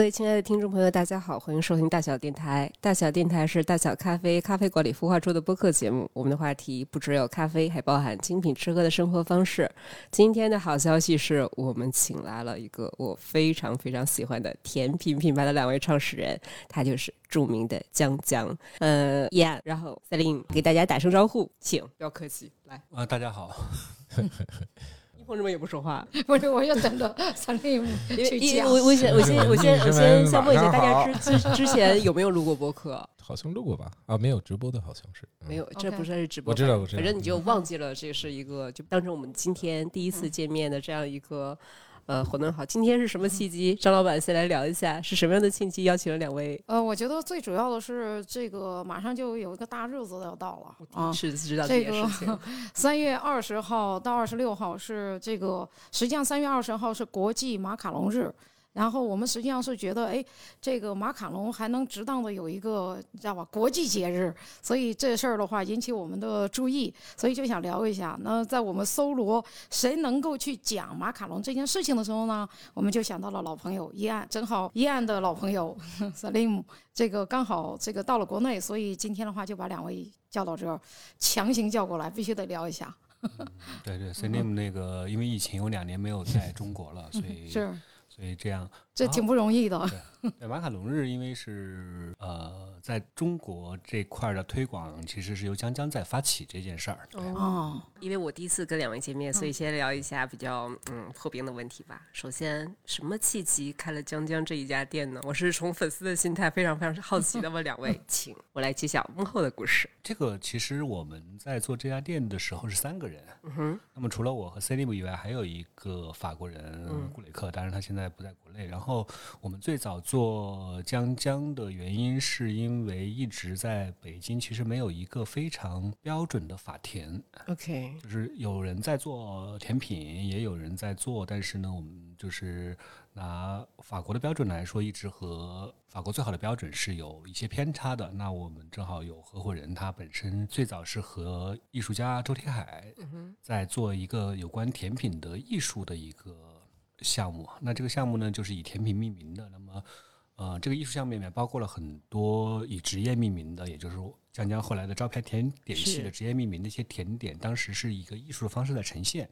各位亲爱的听众朋友，大家好，欢迎收听大小电台。大小电台是大小咖啡咖啡馆里孵化出的播客节目。我们的话题不只有咖啡，还包含精品吃喝的生活方式。今天的好消息是我们请来了一个我非常非常喜欢的甜品品牌的两位创始人，他就是著名的江江，呃，燕，然后赛琳给大家打声招呼，请不要客气，来啊，大家好。同志们也不说话，不是，我就等着 三零五去讲。我我先我先我先我先先问一下大家之之之前有没有录过播客？好像录过吧？啊，没有直播的好像是没有，这不算是直播。我知道，我知道。反正你就忘记了，这是一个就当成我们今天第一次见面的这样一个。呃，活动好，今天是什么契机？张老板先来聊一下，是什么样的契机邀请了两位？呃，我觉得最主要的是这个马上就有一个大日子要到了啊，是知道这个 三月二十号到二十六号是这个，实际上三月二十号是国际马卡龙日。然后我们实际上是觉得，哎，这个马卡龙还能值当的有一个，你知道吧？国际节日，所以这事儿的话引起我们的注意，所以就想聊一下。那在我们搜罗谁能够去讲马卡龙这件事情的时候呢，我们就想到了老朋友一案，正好一案的老朋友 Salim，这个刚好这个到了国内，所以今天的话就把两位叫到这儿，强行叫过来，必须得聊一下。对对，Salim 那个因为疫情有两年没有在中国了，所以是。所以这样，这挺不容易的。对，马卡龙日因为是呃，在中国这块的推广，其实是由江江在发起这件事儿。哦，因为我第一次跟两位见面，所以先聊一下比较嗯破冰的问题吧。首先，什么契机开了江江这一家店呢？我是从粉丝的心态非常非常好奇的问两位，请我来揭晓幕后的故事。这个其实我们在做这家店的时候是三个人，嗯哼。那么除了我和 c e l i m 以外，还有一个法国人顾雷克，当然他现在不在国内。然后我们最早。做江江的原因，是因为一直在北京，其实没有一个非常标准的法甜。OK，就是有人在做甜品，也有人在做，但是呢，我们就是拿法国的标准来说，一直和法国最好的标准是有一些偏差的。那我们正好有合伙人，他本身最早是和艺术家周天海在做一个有关甜品的艺术的一个。项目，那这个项目呢，就是以甜品命名的。那么，呃，这个艺术项目里面包括了很多以职业命名的，也就是江江后来的招牌甜点系的职业命名的一些甜点，当时是一个艺术的方式在呈现，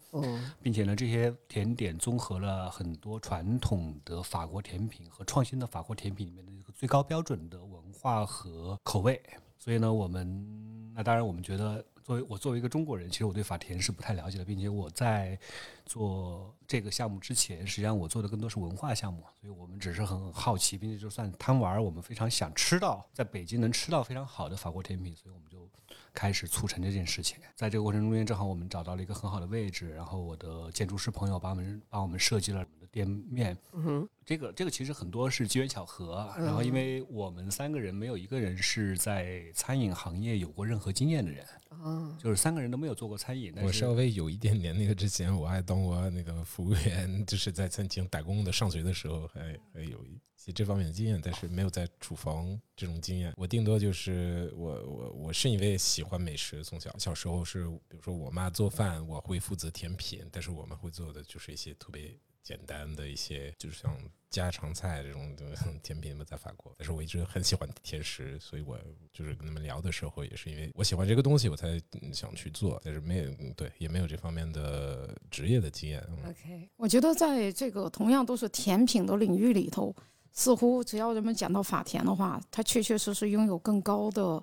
并且呢，这些甜点综合了很多传统的法国甜品和创新的法国甜品里面的一个最高标准的文化和口味。所以呢，我们那当然我们觉得。作为我作为一个中国人，其实我对法甜是不太了解的，并且我在做这个项目之前，实际上我做的更多是文化项目，所以我们只是很好奇，并且就算贪玩，我们非常想吃到在北京能吃到非常好的法国甜品，所以我们就开始促成这件事情。在这个过程中间，正好我们找到了一个很好的位置，然后我的建筑师朋友帮我们帮我们设计了。店面，嗯哼，这个这个其实很多是机缘巧合，然后因为我们三个人没有一个人是在餐饮行业有过任何经验的人，哦，就是三个人都没有做过餐饮。我稍微有一点点那个，之前我还当过那个服务员，就是在餐厅打工的。上学的时候还还有一些这方面的经验，但是没有在厨房这种经验。我顶多就是我我我是因为喜欢美食，从小小时候是比如说我妈做饭，我会负责甜品，但是我们会做的就是一些特别。简单的一些，就是像家常菜这种甜品嘛，在法国。但是我一直很喜欢甜食，所以我就是跟他们聊的时候，也是因为我喜欢这个东西，我才想去做。但是没有对，也没有这方面的职业的经验。OK，我觉得在这个同样都是甜品的领域里头，似乎只要人们讲到法甜的话，它确确实实拥有更高的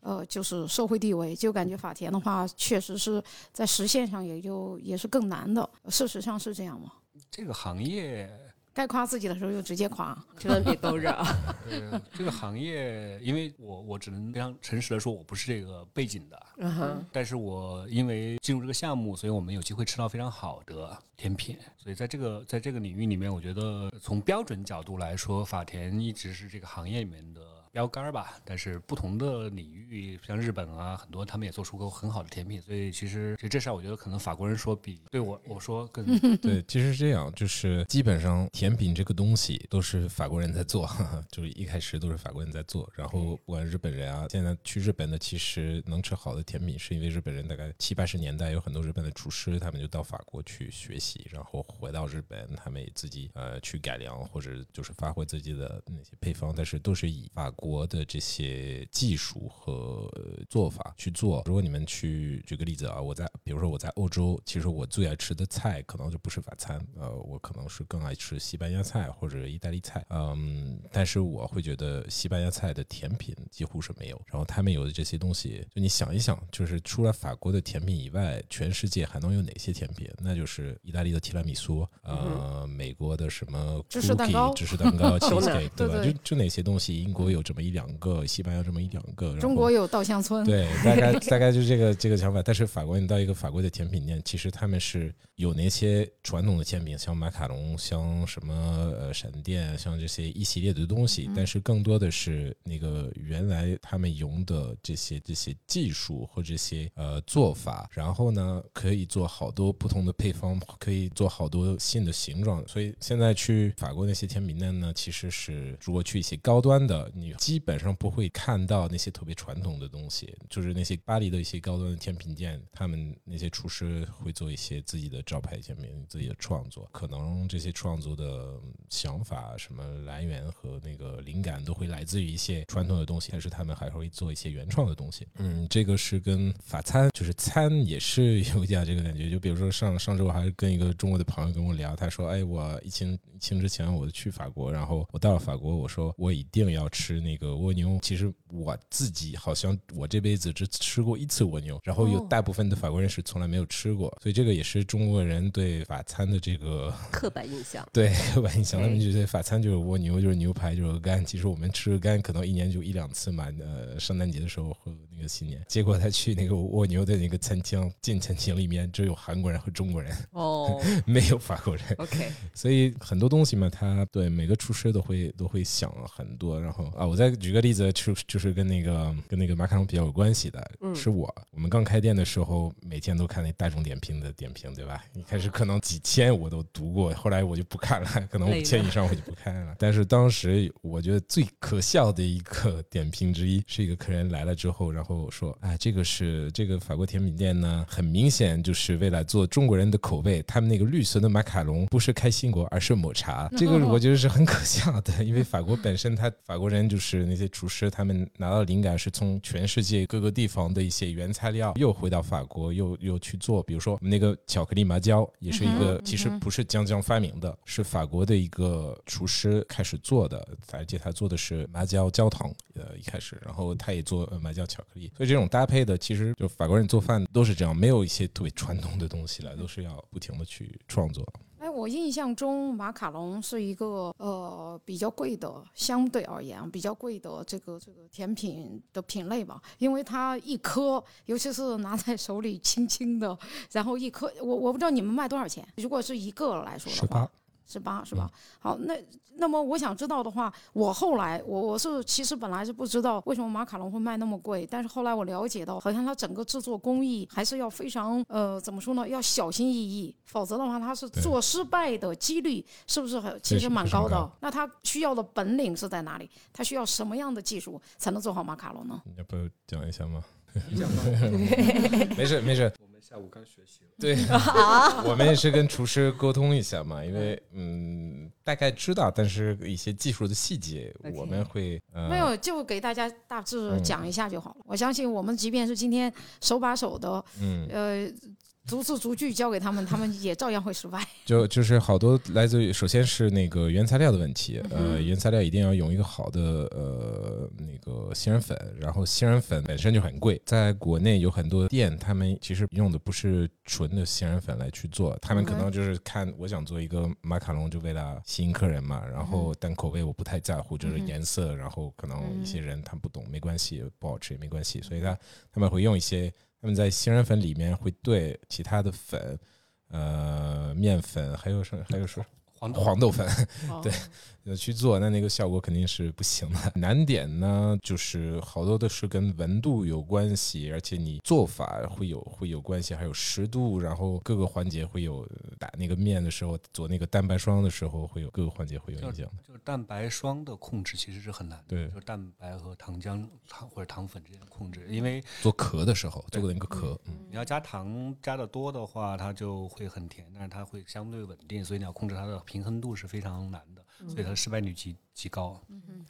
呃，就是社会地位。就感觉法甜的话，确实是在实现上也就也是更难的。事实上是这样吗？这个行业该夸自己的时候就直接夸，千万别兜着。这个行业，因为我我只能非常诚实的说，我不是这个背景的。嗯哼。但是我因为进入这个项目，所以我们有机会吃到非常好的甜品。所以在这个在这个领域里面，我觉得从标准角度来说，法甜一直是这个行业里面的。标杆儿吧。但是不同的领域，像日本啊，很多他们也做出过很好的甜品。所以其实其实这事儿，我觉得可能法国人说比对我我说更 对，其实是这样，就是基本上甜品这个东西都是法国人在做，就是一开始都是法国人在做。然后不管日本人啊，现在去日本的其实能吃好的甜品，是因为日本人大概七八十年代有很多日本的厨师，他们就到法国去学习，然后回到日本，他们也自己呃去改良或者就是发挥自己的那些配方，但是都是以法国的这些技术和做法去做。如果你们去举个例子啊，我在比如说我在欧洲，其实我最爱吃的菜可能就不是法餐，呃，我可能是更爱吃西班牙菜或者意大利菜，嗯，但是我会觉得西班牙菜的甜品几乎是没有。然后他们有的这些东西，就你想一想，就是除了法国的甜品以外，全世界还能有哪些甜品？那就是意大利的提拉米苏，呃，美国的什么芝士蛋糕 cookie 芝士蛋糕、cheesecake，对吧？对对就就哪些东西，英国有这么一两个，西班牙这么一两个，中国有稻香村，对，大概 大概就是这个这个想法。但是法国，你到一个法国的甜品店，其实他们是有那些传统的甜品，像马卡龙，像什么呃闪电，像这些一系列的东西。但是更多的是那个原来他们用的这些这些技术和这些呃做法，然后呢可以做好多不同的配方，可以做好多新的形状。所以现在去法国那些甜品店呢，其实是如果去一些高端的，你基本上不会看到那些特别传统的东西，就是那些巴黎的一些高端的甜品店，他们那些厨师会做一些自己的招牌甜品，自己的创作。可能这些创作的想法、什么来源和那个灵感都会来自于一些传统的东西，但是他们还会做一些原创的东西。嗯，这个是跟法餐，就是餐也是有一点这个感觉。就比如说上上周我还跟一个中国的朋友跟我聊，他说：“哎，我疫情疫情之前我去法国，然后我到了法国，我说我一定要吃那个蜗牛。其实我自己好像我这辈子只吃过一次蜗牛，然后有哦大部分的法国人是从来没有吃过，所以这个也是中国人对法餐的这个 刻板印象。对刻板印象，他们对觉得法餐就是蜗牛，就是牛排，就是鹅肝。其实我们吃鹅肝可能一年就一两次嘛，呃，圣诞节的时候和那个新年。结果他去那个蜗牛的那个餐厅，进餐厅里面只有韩国人和中国人，哦 没有法国人。，OK，所以很多东西嘛，他对每个厨师都会都会想很多。然后啊，我再举个例子，就就是跟那个跟那个马卡龙比较有关系的，嗯是我我们刚开店的时候，每天都看那大众点评的点评，对吧？一开始可能几千我都读过，后来我就不看了，可能五千以上我就不看了。但是当时我觉得最可笑的一个点评之一，是一个客人来了之后，然后说：“哎，这个是这个法国甜品店呢，很明显就是为了做中国人的口味，他们那个绿色的马卡龙不是开心果，而是抹茶。这个我觉得是很可笑的，因为法国本身他法国人就是那些厨师，他们拿到灵感是从全世界各个地方的一些原材料又回到法国，又又去做，比如说我们那个巧克力麻椒也是一个其实不是江江发明的，是法国的一个厨师开始做的，而且他做的是麻椒焦糖，呃，一开始，然后他也做呃麻椒巧克力，所以这种搭配的，其实就法国人做饭都是这样，没有一些特别传统的东西了，都是要不停的去创作。在，我印象中马卡龙是一个呃比较贵的，相对而言比较贵的这个这个甜品的品类吧，因为它一颗，尤其是拿在手里轻轻的，然后一颗，我我不知道你们卖多少钱，如果是一个来说的话18。十八是吧？好，那那么我想知道的话，我后来我我是其实本来是不知道为什么马卡龙会卖那么贵，但是后来我了解到，好像它整个制作工艺还是要非常呃怎么说呢，要小心翼翼，否则的话它是做失败的几率是不是很其实蛮高的高？那它需要的本领是在哪里？它需要什么样的技术才能做好马卡龙呢？你要不要讲一下吗？你讲吧，没 事没事，下午刚学习了。对，我们也是跟厨师沟通一下嘛，因为嗯，大概知道，但是一些技术的细节我们会呃没有，就给大家大致嗯讲一下就好了。我相信我们即便是今天手把手的嗯，呃逐字逐句教给他们，他们也照样会失败。就就是好多来自于，首先是那个原材料的问题，呃，原材料一定要用一个好的呃那个杏仁粉，然后杏仁粉本身就很贵，在国内有很多店，他们其实用的不是纯的杏仁粉来去做，他们可能就是看我想做一个马卡龙，就为了吸引客人嘛，然后但口味我不太在乎，就是颜色，然后可能一些嗯人他不懂，没关系，不好吃也没关系，所以他他们会用一些。他们在杏仁粉里面会兑其他的粉，呃，面粉，还有什么还有什黄豆黄豆粉，哦 对呃去做，那那个效果肯定是不行的。难点呢，就是好多都是跟温度有关系，而且你做法会有会有关系，还有湿度，然后各个环节会有打那个面的时候做那个蛋白霜的时候会有各个环节会有影响的。就是蛋白霜的控制其实是很难的，对就是蛋白和糖浆糖或者糖粉之间的控制，因为做壳的时候做的那个壳，嗯，你要加糖加的多的话，它就会很甜，但是它会相对稳定，所以你要控制它的平衡度是非常难的，所以它的失败率极极高。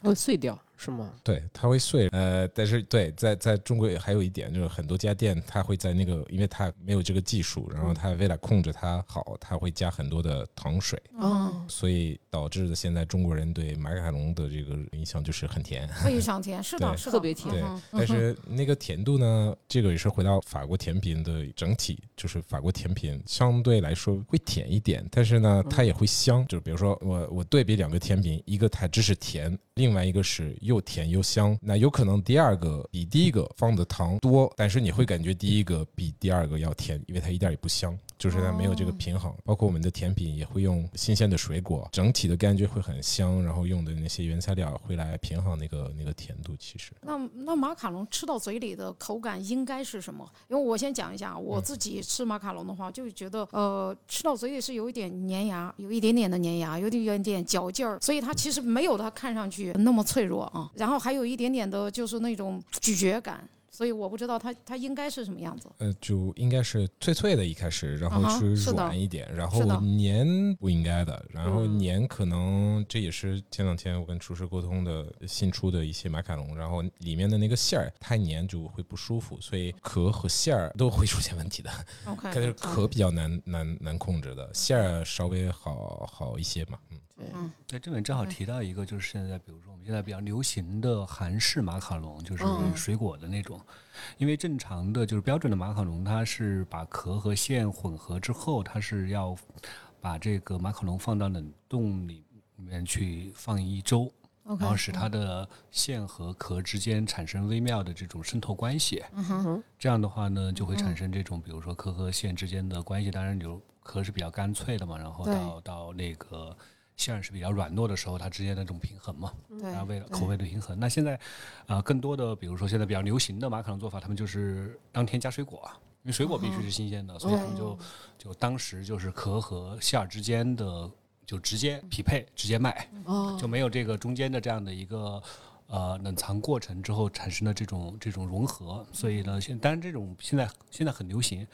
会碎掉是吗？对，它会碎。呃，但是对，在在中国还有一点就是很多家店它会在那个，因为它没有这个技术，然后它为了控制它好，它会加很多的糖水。哦，所以导致的现在中国人对马卡龙的这个印象就是很甜。非常甜，是的，是的，特别甜对嗯，但是那个甜度呢，这个也是回到法国甜品的整体，就是法国甜品相对来说会甜一点，但是呢，它也会香。就比如说我我对比两个甜品，一个它这是甜，另外一个是又甜又香。那有可能第二个比第一个放的糖多，但是你会感觉第一个比第二个要甜，因为它一点也不香。就是它没有这个平衡，包括我们的甜品也会用新鲜的水果，整体的感觉会很香，然后用的那些原材料会来平衡那个那个甜度。其实，那那马卡龙吃到嘴里的口感应该是什么？因为我先讲一下，我自己吃马卡龙的话，就觉得呃，吃到嘴里是有一点粘牙，有一点点的粘牙，有点有一点嚼劲儿，所以它其实没有它看上去那么脆弱啊。然后还有一点点的就是那种咀嚼感。所以我不知道它它应该是什么样子。呃，就应该是脆脆的，一开始，然后是软一点，然后是的黏不应该的，然后嗯黏可能这也是前两天我跟厨师沟通的新出的一些马卡龙，然后里面的那个馅儿太粘就会不舒服，所以壳和馅儿都会出现问题的。OK，但是壳比较难难难控制的，馅儿稍微好好一些嘛。嗯，嗯。对，这边正好提到一个，就是现在比如说我们现在比较流行的韩式马卡龙，就是嗯水果的那种。因为正常的就是标准的马卡龙，它是把壳和馅混合之后，它是要把这个马卡龙放到冷冻里面去放一周，然后使它的馅和壳之间产生微妙的这种渗透关系。嗯哼，这样的话呢，就会产生这种，比如说壳和馅之间的关系。当然，就壳是比较干脆的嘛，然后到到那个馅儿是比较软糯的时候，它之间的这种平衡嘛，对然后为了口味的平衡。那现在啊、更多的比如说现在比较流行的马卡龙做法，他们就是当天加水果啊，因为水果必须是新鲜的，所以他们就就当时就是壳和馅儿之间的就直接匹配，直接卖。哦，就没有这个中间的这样的一个呃冷藏过程之后产生的这种这种融合，所以呢，现当然这种现在现在很流行，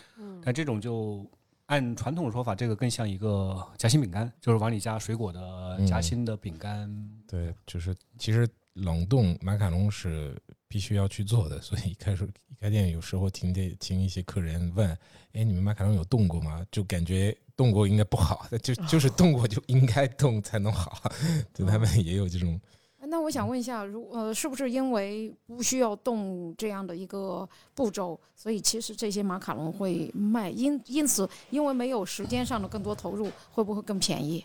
但这种就按传统说法，这个更像一个夹心饼干，就是往里加水果的夹心的饼干。对，就是其实冷冻马卡龙是必须要去做的，所以一开始一开店有时候听见听一些客人问，哎，你们马卡龙有冻过吗？就感觉冻过应该不好，就就是冻过就应该冻才能好，对他们也有这种。那我想问一下，如呃，是不是因为不需要动这样的一个步骤，所以其实这些马卡龙会卖？因因此，因为没有时间上的更多投入，会不会更便宜？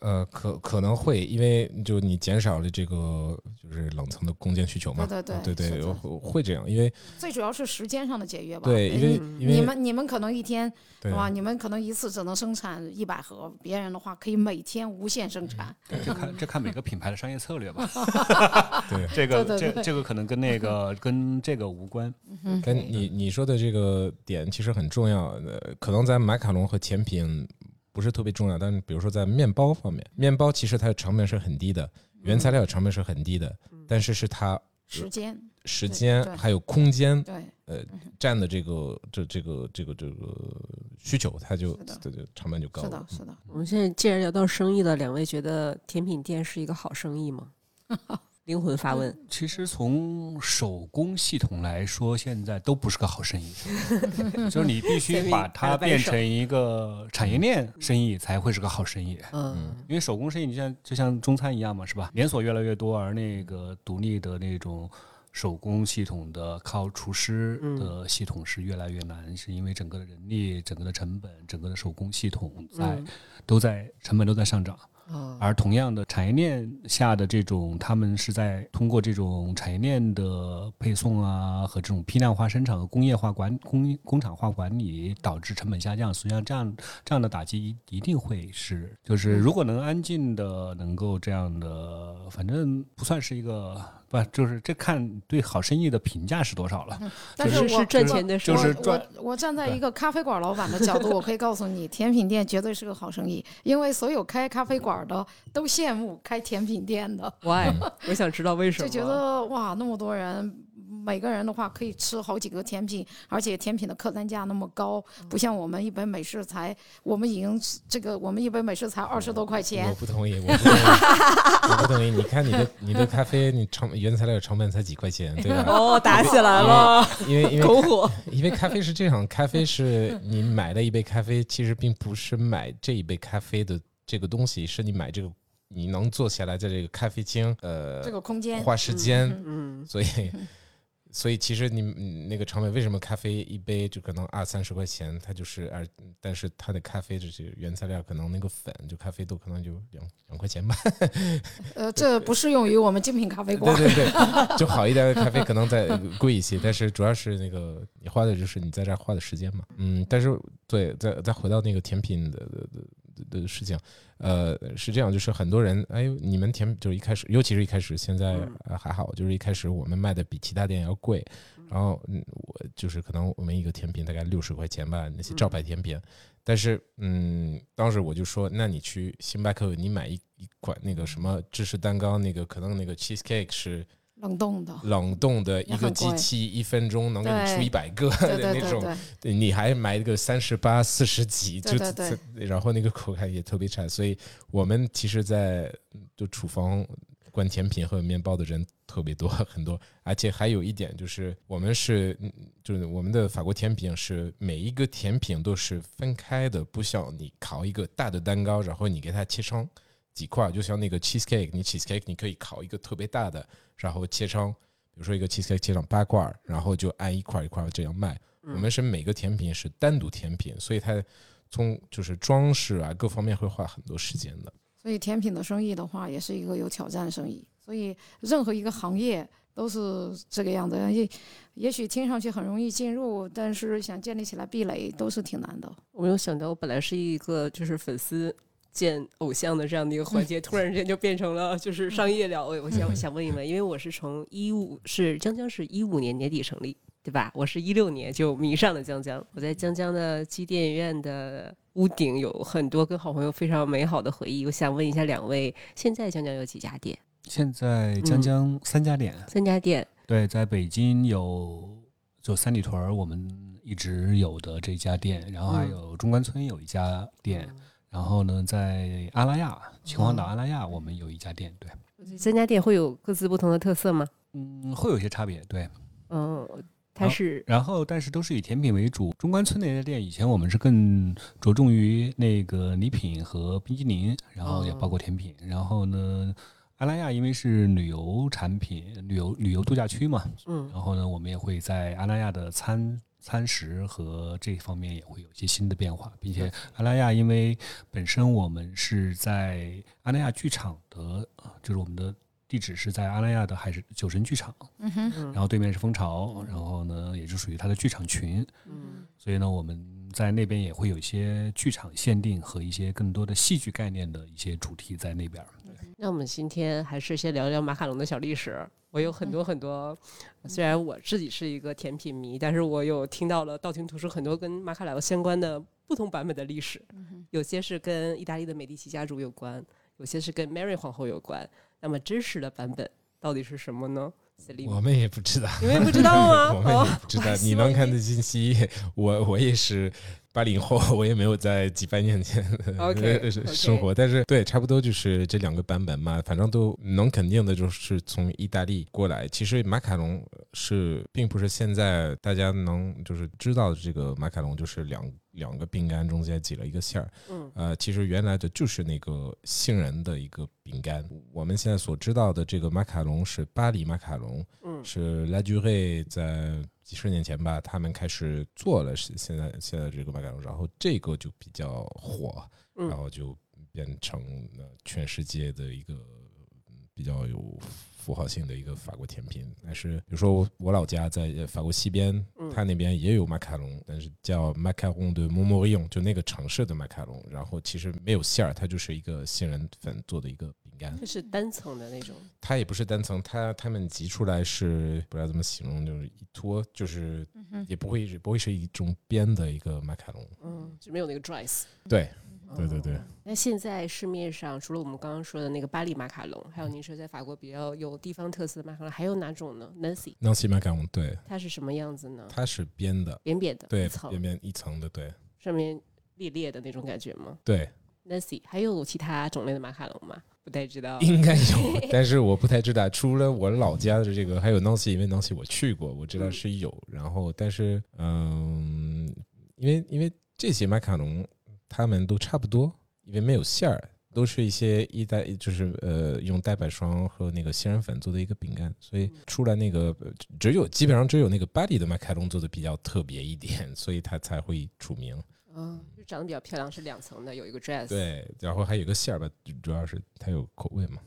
呃，可可能会，因为就你减少了这个就是冷藏的空间需求嘛，对对对对对会会这样，因为最主要是时间上的节约吧。对，因为嗯。因为你们你们可能一天对。是吧？你们可能一次只能生产一百盒，别人的话可以每天无限生产。这看这看每个品牌的商业策略吧，对。这个对对对。这这个可能跟那个 跟这个无关。跟你你说的这个点其实很重要，呃，可能在马卡龙和甜品不是特别重要，但是比如说在面包方面，面包其实它的成本是很低的，原材料的成本是很低的，但是是它时间时间还有空间对，呃占的这个这这个这个这个需求，它就是的这这成本就高了是的，。是的。我们现在既然聊到生意了，两位觉得甜品店是一个好生意吗？灵魂发问。其实从手工系统来说，现在都不是个好生意，就是你必须 把它变成一个产业链生意才会是个好生意。嗯因为手工生意，你像就像中餐一样嘛，是吧？连锁越来越多，而那个独立的那种手工系统的靠厨师的系统是越来越难，是因为整个的人力、整个的成本、整个的手工系统在、嗯都在成本都在上涨。哦而同样的产业链下的这种，他们是在通过这种产业链的配送啊和这种批量化生产和工业化管工工厂化管理，导致成本下降。实际上，这样这样的打击一一定会是，就是如果能安静的能够这样的，反正不算是一个不，就是这看对好生意的评价是多少了。但是我是赚钱的事就是我我站在一个咖啡馆老板的角度，我可以告诉你，甜品店绝对是个好生意，因为所有开咖啡馆的都羡慕开甜品店的，，why？我想知道为什么。就觉得哇，那么多人。每个人的话可以吃好几个甜品，而且甜品的客单价那么高，不像我们一杯美式才，我们已经这个我们一杯美式才二十多块钱我，不同意，我不同意，我不同意。你看你的你的咖啡，你成原材料成本才几块钱，对吧？哦，打起来了，因为因为篝火。因为咖啡是这样，咖啡是你买的一杯咖啡，其实并不是买这一杯咖啡的这个东西，是你买这个你能坐下来在这个咖啡厅，呃，这个空间花时间，嗯，所以。所以其实你嗯那个成本，为什么咖啡一杯就可能二三十块钱？它就是二，但是它的咖啡这些原材料可能那个粉，就咖啡豆可能就两两块钱吧。呃，这不适用于我们精品咖啡对馆。对对，就好一点的咖啡可能再贵一些，但是主要是那个你花的就是你在这儿花的时间嘛。嗯，但是对，再再回到那个甜品的的的的事情，呃，是这样，就是很多人，哎，你们甜就是一开始，尤其是一开始，现在呃还好，就是一开始我们卖的比其他店要贵，然后嗯，我就是可能我们一个甜品大概六十块钱吧，那些招牌甜品。但是，嗯，当时我就说，那你去星巴克，你买一一款那个什么芝士蛋糕，那个可能那个 cheesecake 是冷冻的，冷冻的一个机器，一分钟能给你出一百个对对的那种，对。对，对你还买个三十八、四十几，就对对。这然后那个口感也特别差，所以我们其实，在就厨房灌甜品和面包的人特别多，很多，而且还有一点就是，我们是嗯就是我们的法国甜品是每一个甜品都是分开的，不像你烤一个大的蛋糕，然后你给它切成几块，就像那个 cheesecake，你 cheesecake 你可以烤一个特别大的，然后切成。比如说一个 cheesecake 切成八块儿，然后就按一块儿一块儿这样卖。我们是每个甜品是单独甜品，所以它从就是装饰啊各方面会花很多时间的。所以甜品的生意的话，也是一个有挑战生意。所以任何一个行业都是这个样子。也也许听上去很容易进入，但是想建立起来壁垒都是挺难的。我没有想到，我本来是一个就是粉丝见偶像的这样的一个环节，突然之间就变成了就是商业了。我我想我想问一问，因为我是从一五是江江是一五年年底成立，对吧？我是一六年就迷上了江江，我在江江的机电影院的屋顶有很多跟好朋友非常美好的回忆。我想问一下两位，现在江江有几家店？现在江江三家店，三家店。对，在北京有就三里屯我们一直有的这家店，然后还嗯有中关村有一家店，然后呢，在阿拉亚秦皇岛阿拉亚我们有一家店，对，三家店会有各自不同的特色吗？嗯，会有一些差别，对。嗯，它是然后，但是都是以甜品为主。中关村那家店以前我们是更着重于那个礼品和冰激凌，然后也包括甜品。然后呢，阿拉亚因为是旅游产品、旅游旅游度假区嘛，嗯然后呢，我们也会在阿拉亚的餐餐食和这方面也会有一些新的变化，并且阿拉亚因为本身我们是在阿拉亚剧场的，呃就是我们的地址是在阿拉亚的海神酒神剧场，嗯哼，嗯。然后对面是蜂巢，然后呢也就属于它的剧场群，嗯。所以呢我们在那边也会有一些剧场限定和一些更多的戏剧概念的一些主题在那边。那我们今天还是先聊聊马卡龙的小历史。我有很多很多，虽然我自己是一个甜品迷，但是我有听到了道听途说很多跟马卡莱相关的不同版本的历史，有些是跟意大利的美第奇家族有关，有些是跟 Mary 皇后有关。那么真实的版本到底是什么呢我们也不知道，你们也不知道吗？我们也哦不知 道。我你能看的的信息，我我也是八零后，我也没有在几百年前 生活，但是对，差不多就是这两个版本嘛，反正都能肯定的就是从意大利过来。其实马卡龙是并不是现在大家能就是知道的这个马卡龙，就是两两个饼干中间挤了一个馅儿。嗯呃，其实原来的就是那个杏仁的一个饼干。我们现在所知道的这个马卡龙是巴黎马卡龙，嗯是 La Durée 在几十年前吧，他们开始做了是现在现在这个马卡龙，然后这个就比较火，嗯然后就变成了全世界的一个嗯比较有符号性的一个法国甜品。但是，比如说我我老家在呃法国西边，嗯它那边也有马卡龙，但是叫马卡龙的蒙莫利用，就那个城市的马卡龙。然后其实没有馅儿，它就是一个杏仁粉做的一个饼干。就是单层的那种，它也不是单层，它它们挤出来是不知道怎么形容，就是一坨，就是嗯也不会是不会是一种边的一个马卡龙。嗯，就没有那个 dries。对，对对对哦。那现在市面上除了我们刚刚说的那个巴黎马卡龙，还有您说在法国比较有地方特色的马卡龙，还有哪种呢？Nancy，Nancy 马卡龙，对，它是什么样子呢？它是边的，扁扁的，对一，层边边一层的，对上面裂裂的那种感觉吗对，？Nancy，还有其他种类的马卡龙吗？不太知道。应该有，但是我不太知道。除了我老家的这个，还有 Nancy，，因为 Nancy 我去过，我知道是有。然后，但是，嗯，因为因为这些马卡龙它们都差不多，因为没有馅儿，都是一些一代就是呃用蛋白霜和那个杏仁粉做的一个饼干，所以出来那个呃只有基本上只有那个巴黎的马卡龙做的比较特别一点，所以它才会出名。嗯，就长得比较漂亮，是两层的，有一个 dress。对，然后还有一个馅儿吧，主要是它有口味嘛。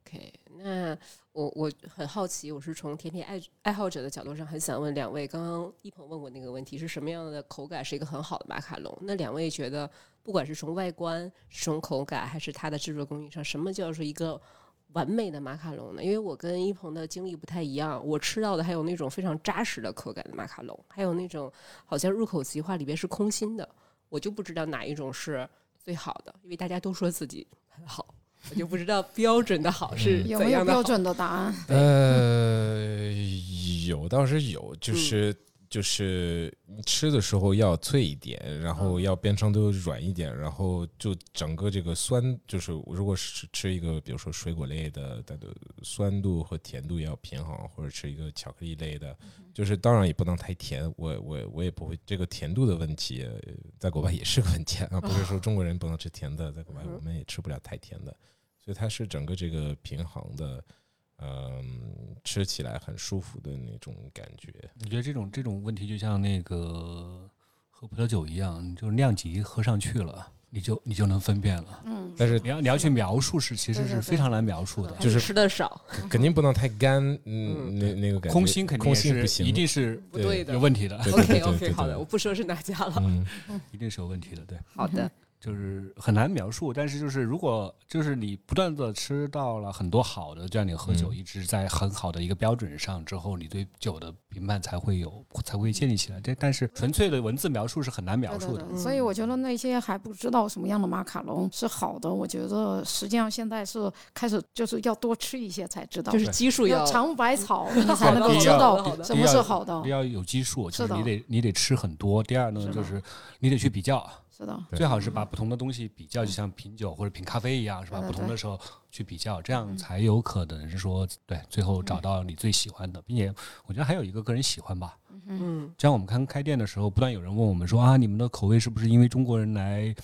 OK，那我我很好奇，我是从甜品爱爱好者的角度上，很想问两位，刚刚一鹏问过那个问题是什么样的口感是一个很好的马卡龙？那两位觉得，不管是从外观、是从口感，还是它的制作工艺上，什么叫做一个完美的马卡龙呢？因为我跟一鹏的经历不太一样，我吃到的还有那种非常扎实的口感的马卡龙，还有那种好像入口即化，里边是空心的，我就不知道哪一种是最好的，因为大家都说自己很好。我就不知道标准的好是有没有怎样的好标准的答案？呃，有倒是有，嗯就是、就是你吃的时候要脆一点，然后要边上都软一点，然后就整个这个酸，就是如果是吃一个比如说水果类的，它的酸度和甜度要平衡，或者吃一个巧克力类的，就是当然也不能太甜，我我我也不会这个甜度的问题，呃在国外也是个问题啊，不是说中国人不能吃甜的，在国外嗯我们也吃不了太甜的。所以它是整个这个平衡的，嗯，吃起来很舒服的那种感觉。你觉得这种这种问题就像那个喝葡萄酒一样，就是量级喝上去了，你就你就能分辨了。嗯，但是你要你要去描述是其实是非常难描述的。就是吃的少，肯定不能太干，嗯，嗯那那个感觉空心肯定不行，一定是不对的有。问题的，对对对 OK 对 OK，对好的，我不说是哪家了。嗯，一定是有问题的。对，好的，就是很难描述。但是就是如果就是你不断的吃到了很多好的，这样你喝酒嗯一直在很好的一个标准上之后，你对酒的评判才会有才会建立起来。这但是纯粹的文字描述是很难描述的。对对对，所以我觉得那些还不知道什么样的马卡龙是好的，我觉得实际上现在是开始就是要多吃一些才知道，就是基数要要尝百草，你才能够知道什么是好的。要有基数，就是你得你得吃很多。第二呢，是就是你得去比较，是的，最好是把不同的东西比较，就像品酒或者品咖啡一样，是吧？不同的时候去比较，这样嗯才有可能是说，对，最后找到你最喜欢的，并且我觉得还有一个个人喜欢吧。嗯就像我们刚开店的时候，不断有人问我们说啊，你们的口味是不是因为中国人来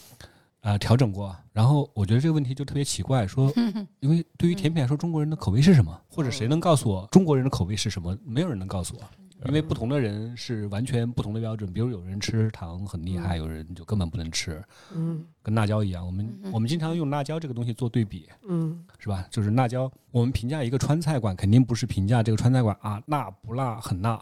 啊、调整过？然后我觉得这个问题就特别奇怪，说 因为对于甜品来说，中国人的口味是什么？或者谁能告诉我中国人的口味是什么？没有人能告诉我。因为不同的人是完全不同的标准，比如有人吃糖很厉害，有人就根本不能吃，嗯跟辣椒一样。我们我们经常用辣椒这个东西做对比，嗯是吧？就是辣椒，我们评价一个川菜馆，肯定不是评价这个川菜馆啊辣不辣很辣，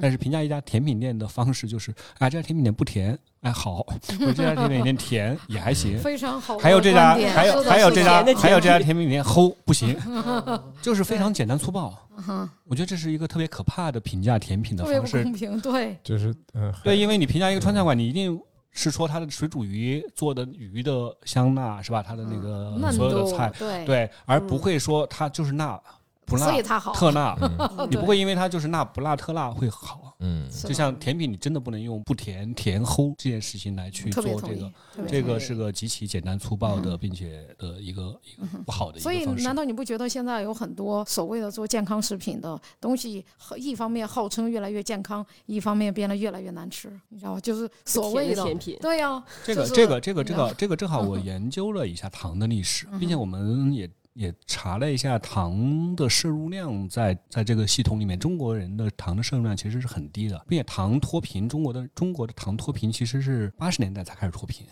但是评价一家甜品店的方式就是啊这家甜品店不甜，哎好，我这家甜品店甜也还行。非常好还有这家还有还有这家还有这家甜甜品店齁不行，就是非常简单粗暴。嗯我觉得这是一个特别可怕的评价甜品的特别方式不公。平，对，就是嗯，对，因为你评价一个川菜馆，你一定是说它的水煮鱼做的鱼的香辣是吧？它的那个所有的菜，对，对，而不会说它就是辣不辣所以它好，特辣，嗯。你不会因为它就是辣不辣特辣会好。嗯，就像甜品，你真的不能用不甜甜齁这件事情来去做这个，，这个是个极其简单粗暴的，并且的一个一个不好的一所以难。道你不觉得现在有很多所谓的做健康食品的东西，一方面号称越来越健康，一方面变得越来越难吃？你知道吗？就是所谓的甜的甜品，对呀、这个就是这个这个这个这个正好我研究了一下糖的历史，嗯并且我们也也查了一下糖的摄入量在在这个系统里面，中国人的糖的摄入量其实是很低的，并且糖脱贫，中国的中国的糖脱贫其实是八十年代才开始脱贫。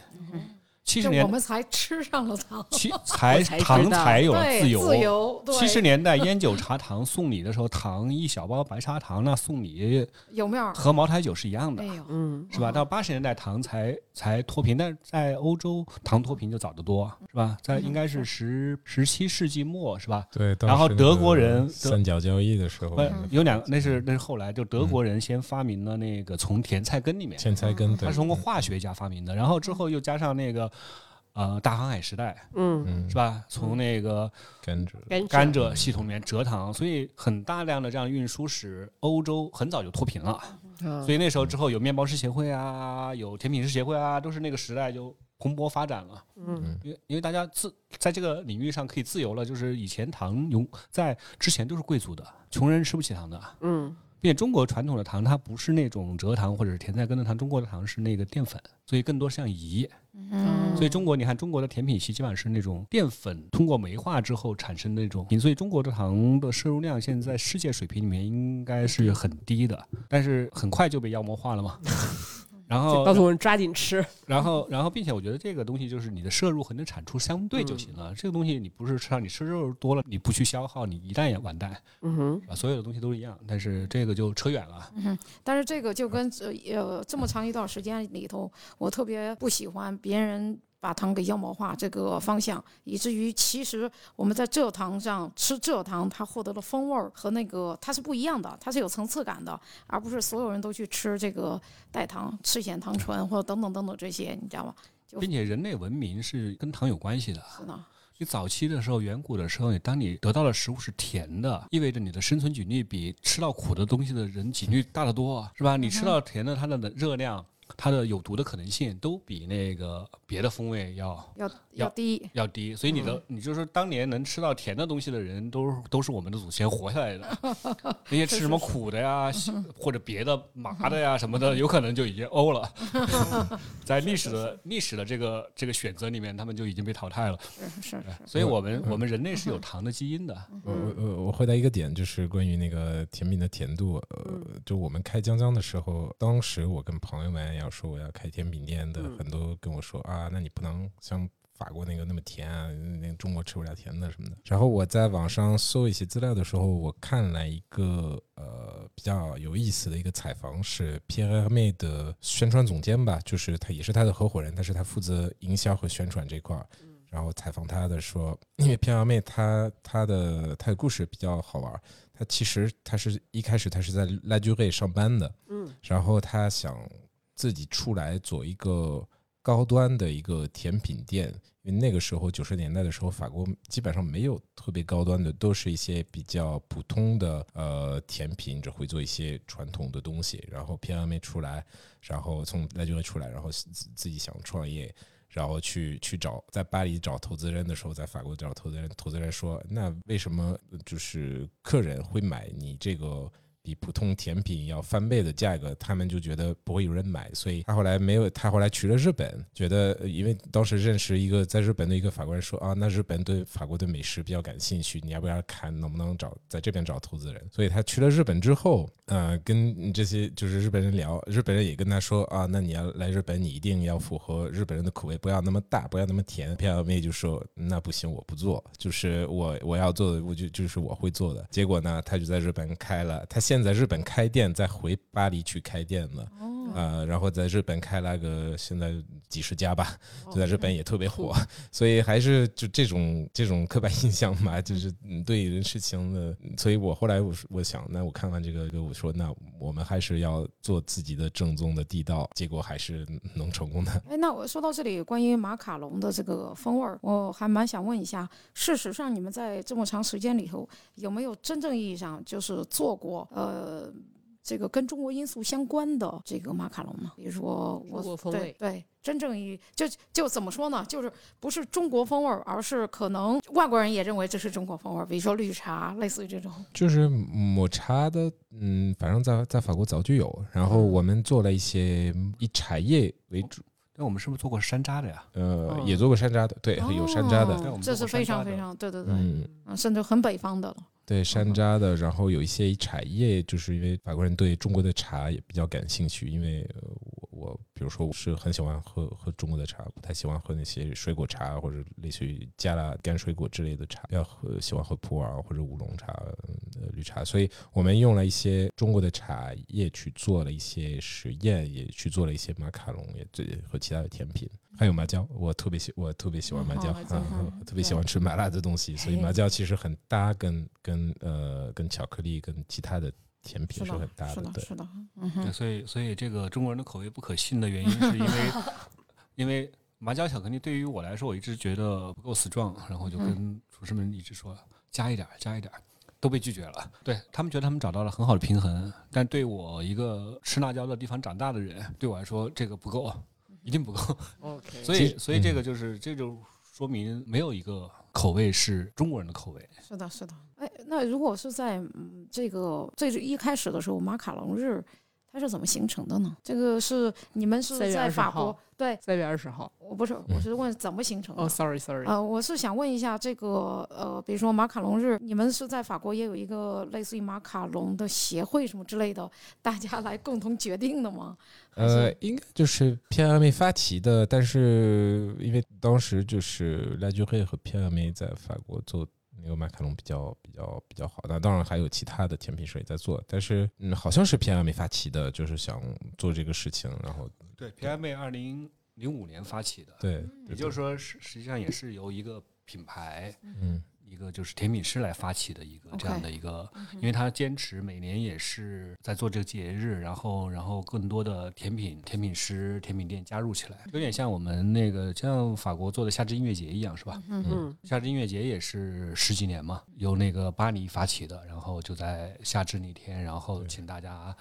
七十年就我们才吃上了糖，七 才糖才有了，自由。自由，七十年代烟酒茶糖送礼的时候，糖一小包白砂糖，那送礼有没有，和茅台酒是一样的嗯是吧？到八十年代糖才才脱贫，但是在欧洲糖脱贫就早得多，是吧？在应该是十十七世纪末，是吧？对，然后德国人三角交易的时候，有两个，那是那是后来就德国人先发明了那个从甜菜根里面，甜菜根，对他是通过化学家发明的，然后之后又加上那个呃大航海时代，嗯，嗯是，吧？从那个甘蔗，甘甘蔗系统里面蔗糖，所以很大量的这样运输使欧洲很早就脱贫了。嗯所以那时候之后有面包师协会啊，有甜品师协会啊，都是那个时代就蓬勃发展了。嗯因为因为大家自在这个领域上可以自由了，就是以前糖永在之前都是贵族的，穷人吃不起糖的。嗯并且中国传统的糖它不是那种蔗糖或者是甜菜根的糖，中国的糖是那个淀粉，所以更多像饴。嗯，所以中国你看中国的甜品系基本上是那种淀粉通过酶化之后产生的那种，所以中国的糖的摄入量现在在世界水平里面应该是很低的，但是很快就被妖魔化了嘛。然后告诉我们抓紧吃，然后，然后，并且我觉得这个东西就是你的摄入和你的产出相对就行了。这个东西你不是吃上，你吃肉多了，你不去消耗，你一旦也完蛋，嗯哼，啊，所有的东西都一样。但是这个就扯远了。嗯但是这个就跟呃呃这么长一段时间里头，我特别不喜欢别人把糖给妖魔化这个方向，以至于其实我们在蔗糖上吃蔗糖，它获得的风味儿和那个它是不一样的，它是有层次感的，而不是所有人都去吃这个代糖、赤藓糖醇或者等等等等这些，你知道吗？就并且人类文明是跟糖有关系的。是的，你早期的时候，远古的时候，你当你得到的食物是甜的，意味着你的生存几率比吃到苦的东西的人几率大得多，是吧？你吃到甜的，它的热量、它的有毒的可能性都比那个别的风味要要要要低，要低，所以你的、你就是说，当年能吃到甜的东西的人，都都是我们的祖先活下来的。那些吃什么苦的呀，或者别的麻的呀 什么的，有可能就已经欧了。在历史的历史的这个这个选择里面，他们就已经被淘汰了。是是是，所以我们我们人类是有糖的基因的。我我我我回答一个点，就是关于那个甜品的甜度。呃，就我们开江江的时候，当时我跟朋友们要说我要开甜品店的，嗯很多跟我说啊，那你不能像法国那个那么甜啊，那个中国吃不了甜的什么的。然后我在网上搜一些资料的时候，我看了一个呃比较有意思的一个采访，是 Pierre Hermé 的宣传总监吧，就是他也是他的合伙人，但是他负责营销和宣传这块儿。然后采访他的说，因为偏阳妹她她的她的故事比较好玩儿，她其实她是一开始她是在 La d u r e 上班的，嗯然后她想自己出来做一个高端的一个甜品店，因为那个时候九十年代的时候，法国基本上没有特别高端的，都是一些比较普通的呃甜品，只会做一些传统的东西。然后偏阳妹出来，然后从 La d u r e 出来，然后自己想创业。然后去去找在巴黎找投资人的时候，在法国找投资人，投资人说：“那为什么就是客人会买你这个比普通甜品要翻倍的价格？他们就觉得不会有人买，所以他后来没有，他后来去了日本，觉得因为当时认识一个在日本的一个法国人说啊，那日本对法国的美食比较感兴趣，你要不要看能不能找在这边找投资人？所以他去了日本之后，呃，跟这些就是日本人聊，日本人也跟他说啊，那你要来日本，你一定要符合日本人的口味，不要那么大，不要那么甜。漂亮妹就说那不行，我不做，就是我我要做的，我就就是我会做的。结果呢，他就在日本开了，他现现在日本开店，再回巴黎去开店了了。呃，然后在日本开了个现在几十家吧，就在日本也特别火，所以还是就这种这种刻板印象嘛，就是嗯对人事情的，所以我后来我说我想，那我看完这个，我说那我们还是要做自己的正宗的地道，结果还是能成功的。哎，那我说到这里，关于马卡龙的这个风味儿，我还蛮想问一下，事实上你们在这么长时间里头，有没有真正意义上就是做过呃？这个跟中国因素相关的这个马卡龙呢？比如说我中国风味对对，真正意义就就怎么说呢？就是不是中国风味儿，而是可能外国人也认为这是中国风味儿，比如说绿茶，类似于这种。就是抹茶的，嗯，反正在在法国早就有，然后我们做了一些以茶叶为主，那我们是不是做过山楂的呀？呃，哦也做过山楂的，对，有山楂的，这是非常非常对对对，嗯。嗯，甚至很北方的了。对山楂的，然后有一些茶叶，就是因为法国人对中国的茶也比较感兴趣，因为呃我我比如说我是很喜欢喝喝中国的茶，不太喜欢喝那些水果茶或者类似于加了干水果之类的茶，比较喝喜欢喝普洱或者乌龙茶、呃绿茶，所以我们用了一些中国的茶叶去做了一些实验，也去做了一些马卡龙，也对和其他的甜品。还有麻椒，我特别喜我特别喜欢麻椒，特别喜欢吃麻辣的东西，所以哎。麻椒其实很搭跟跟呃跟巧克力跟其他的甜品是的，是很搭是的，对。是的，嗯对，哼，所以所以这个中国人的口味不可信的原因，是因为 因为麻椒巧克力对于我来说，我一直觉得不够 strong，然后就跟厨师们一直说加一点儿，加一点儿。都被拒绝了，对他们觉得他们找到了很好的平衡，但对我一个吃辣椒的地方长大的人，对我来说这个不够，一定不够。OK，所以，所以这个就是，这就说明没有一个口味是中国人的口味。是的，是的。哎，那如果是在嗯这个最一开始的时候，马卡龙日它是怎么形成的呢？这个是你们是3月20在法国号？对，三月二十号。我不是，我是问怎么形成的。哦，sorry，sorry，呃，我是想问一下，这个呃，比如说马卡龙日，你们是在法国也有一个类似于马卡龙的协会什么之类的，大家来共同决定的吗？呃，应该就是偏阿梅发起的，但是因为当时就是拉居黑和偏阿梅在法国做那个马卡龙比较比较比较好，那当然还有其他的甜品师也在做，但是嗯，好像是平安没发起的，就是想做这个事情，然后对，PMA 二零零五年发起的，对，也就是说，实实际上也是由一个品牌，嗯一个就是甜品师来发起的一个这样的一个，因为他坚持每年也是在做这个节日，然后然后更多的甜品甜品师、甜品店加入起来，有点像我们那个像法国做的夏至音乐节一样，是吧？嗯嗯，夏至音乐节也是十几年嘛，由那个巴黎发起的，然后就在夏至那天，然后请大家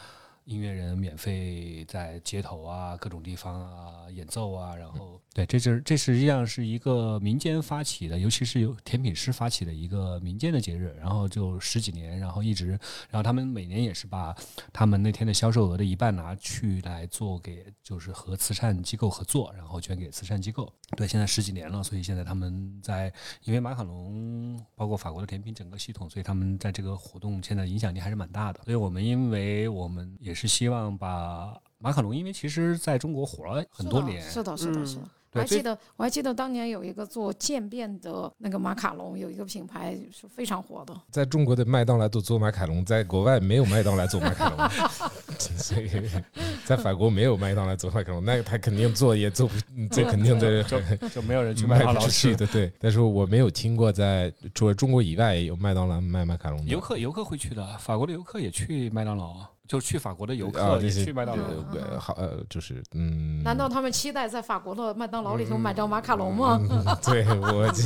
音乐人免费在街头啊各种地方啊演奏啊，然后对，这是这实际上是一个民间发起的，尤其是由甜品师发起的一个民间的节日，然后就十几年，然后一直，然后他们每年也是把他们那天的销售额的一半拿去来做给就是和慈善机构合作，然后捐给慈善机构。对，现在十几年了，所以现在他们在因为马卡龙包括法国的甜品整个系统，所以他们在这个活动现在影响力还是蛮大的。所以我们因为我们也是希望把马卡龙，因为其实在中国火了很多年，是的，是的，是的。嗯我还记得，我还记得当年有一个做渐变的那个马卡龙，有一个品牌是非常火的。在中国的麦当劳都做马卡龙，在国外没有麦当劳做马卡龙，所以在法国没有麦当劳做马卡龙，那他肯定做也做不，这肯定的就就没有人去麦卖当劳吃。不出去的，对。但是我没有听过在除了中国以外有麦当劳卖马卡龙的。游客游客会去的，法国的游客也去麦当劳，就是去法国的游啊客也这些去麦当劳。好，呃，就是嗯，难道他们期待在法国的麦当劳里头买到马卡龙吗？嗯对我 这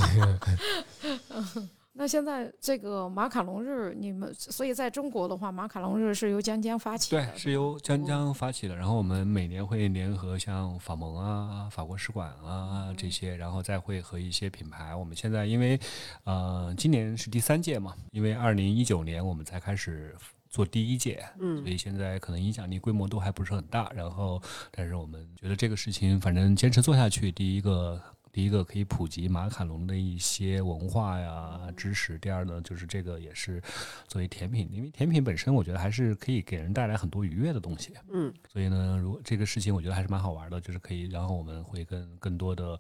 那现在这个马卡龙日，你们所以在中国的话，马卡龙日是由江江发起的，对，是由江江发起的。然后我们每年会联合像法盟啊、法国使馆啊这些，然后再会和一些品牌。我们现在因为呃今年是第三届嘛，因为二零一九年我们才开始。做第一届，嗯所以现在可能影响力规模都还不是很大。然后，但是我们觉得这个事情反正坚持做下去，第一个第一个可以普及马卡龙的一些文化呀知识，第二呢就是这个也是作为甜品，因为甜品本身我觉得还是可以给人带来很多愉悦的东西。嗯，所以呢，如果这个事情我觉得还是蛮好玩的，就是可以，然后我们会跟更多的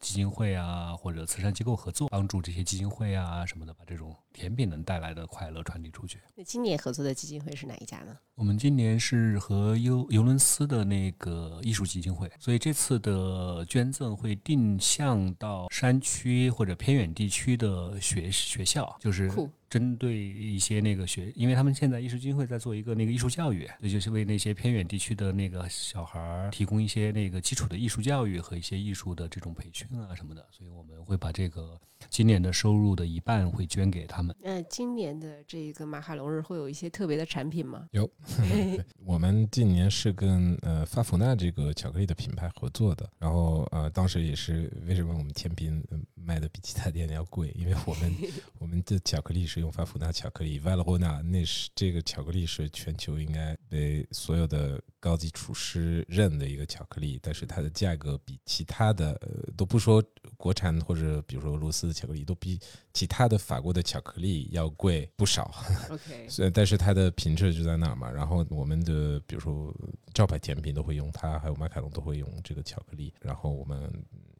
基金会啊或者慈善机构合作，帮助这些基金会啊什么的，把这种甜品能带来的快乐传递出去。那今年合作的基金会是哪一家呢？我们今年是和尤尤伦斯的那个艺术基金会，所以这次的捐赠会定向到山区或者偏远地区的学学校，就是酷针对一些那个学，因为他们现在艺术基金会在做一个那个艺术教育，也就是为那些偏远地区的那个小孩儿提供一些那个基础的艺术教育和一些艺术的这种培训啊什么的，所以我们会把这个今年的收入的一半会捐给他们。那今年的这个马卡龙日会有一些特别的产品吗？有，我们今年是跟呃法芙娜这个巧克力的品牌合作的，然后呃当时也是为什么我们甜品呃卖的比其他店要贵，因为我们 我们的巧克力是用法芙娜巧克力 v a l o n a 那是这个巧克力是全球应该被所有的高级厨师认的一个巧克力，但是它的价格比其他的呃都不说国产或者比如说俄罗斯的巧克力，都比其他的法国的巧克力要贵不少。OK，所以但是它的品质就在那儿嘛。然后我们的比如说招牌甜品都会用它，还有马卡龙都会用这个巧克力。然后我们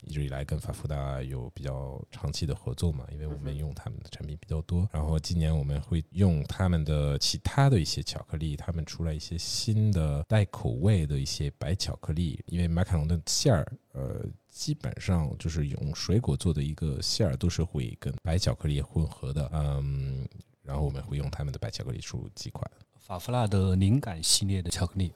一直以来跟法芙达有比较长期的合作嘛，因为我们用他们的产品比较多。然后今年我们会用他们的其他的一些巧克力，他们出来一些新的带口味的一些白巧克力，因为马卡龙的馅儿，呃。基本上就是用水果做的一个馅儿，都是会跟白巧克力混合的，嗯，然后我们会用他们的白巧克力出几款。法芙娜的灵感系列的巧克力，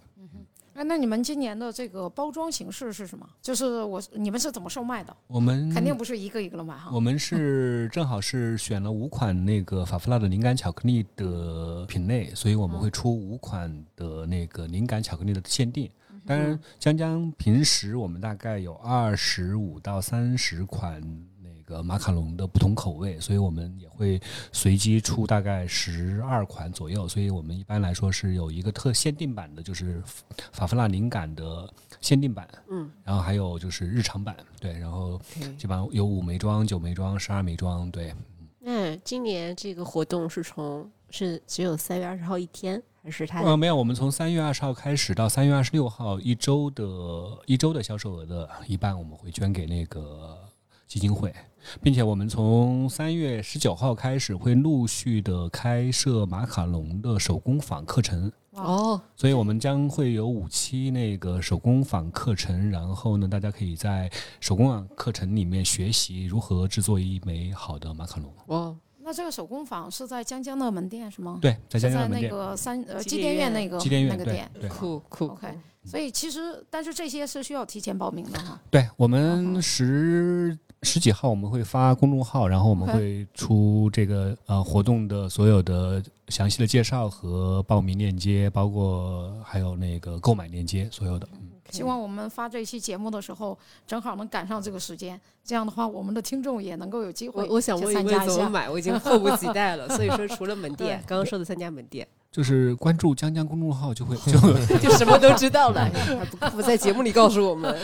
哎，那你们今年的这个包装形式是什么？就是我你们是怎么售卖的？我们肯定不是一个一个的买哈。我们是正好是选了五款那个法芙娜的灵感巧克力的品类，所以我们会出五款的那个灵感巧克力的限定。当然，江江平时我们大概有二十五到三十款那个马卡龙的不同口味，所以我们也会随机出大概十二款左右。所以我们一般来说是有一个特限定版的，就是法芙娜灵感的限定版，嗯，然后还有就是日常版，对，然后。基本上有五枚装、九枚装、十二枚装，对，那今年这个活动是从是只有三月二十号一天，还是它呃，没有，我们从三月二十号开始到三月二十六号一周的一周的销售额的一半，我们会捐给那个基金会，并且我们从三月十九号开始会陆续的开设马卡龙的手工坊课程。哦，所以我们将会有五期那个手工坊课程，然后呢，大家可以在手工坊课程里面学习如何制作一枚好的马卡龙。哦，那这个手工坊是在江江的门店是吗？，对，在江江的门店，那个三呃机电电院院那个机电院那个店。对酷酷 OK，所以其实但是这些是需要提前报名的哈。对，我嗯们十十几号我们会发公众号，然后我们会出这个呃活动的所有的详细的介绍和报名链接，包括还有那个购买链接，所有的。嗯希望我们发这一期节目的时候，正好能赶上这个时间，这样的话，我们的听众也能够有机会我我想问一下。问怎么买，我已经迫不及待了。所以说，除了门店，刚刚说的三家门店，就是关注江江公众号就会 就 就什么都知道了，还不不在节目里告诉我们。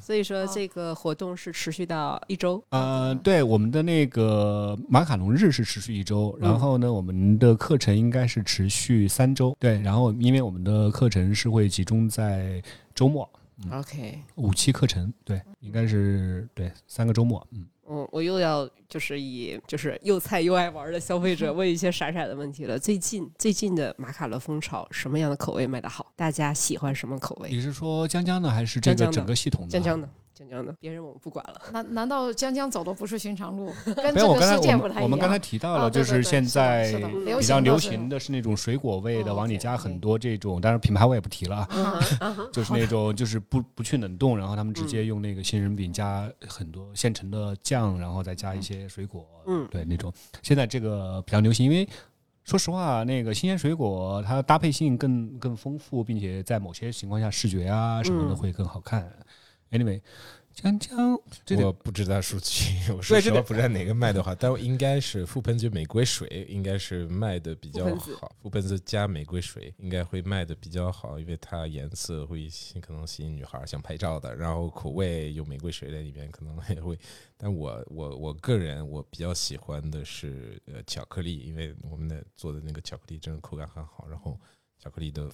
所以说，这个活动是持续到一周。呃，对，我们的那个马卡龙日是持续一周，然后呢，我们的课程应该是持续三周。对，然后因为我们的课程是会集中在周末，OK，五期课程，对，应该是对三个周末，嗯。嗯，我又要就是以就是又菜又爱玩的消费者 问一些傻傻的问题了。最近最近的马卡龙风潮，什么样的口味卖的好？大家喜欢什么口味？你是说江江的还是这个整个系统的？江江的，江江的，别人我们不管了。难难道江江走的不是寻常路，跟没有，我这个刚才我世界不太一样？们我们刚才提到了，就是现在比较流行的是那种水果味的，哦往里加很多这种，当然品牌我也不提了 就是那种就是不不去冷冻，然后他们直嗯接用那个杏仁饼加很多现成的酱，然后再加一些水果，嗯对那种。现在这个比较流行，因为说实话，那个新鲜水果它搭配性更更丰富，并且在某些情况下视觉啊什么的嗯会更好看。Anyway，江江这我个不知道数据，我说实话不知道哪个卖的好，但应该是覆盆子玫瑰水应该是卖的比较好，覆盆子加玫瑰水应该会卖的比较好，因为它颜色会吸可能吸引女孩儿想拍照的，然后口味有玫瑰水在里面，可能也会。但我我我个人我比较喜欢的是呃巧克力，因为我们的做的那个巧克力真的口感很好，然后巧克力的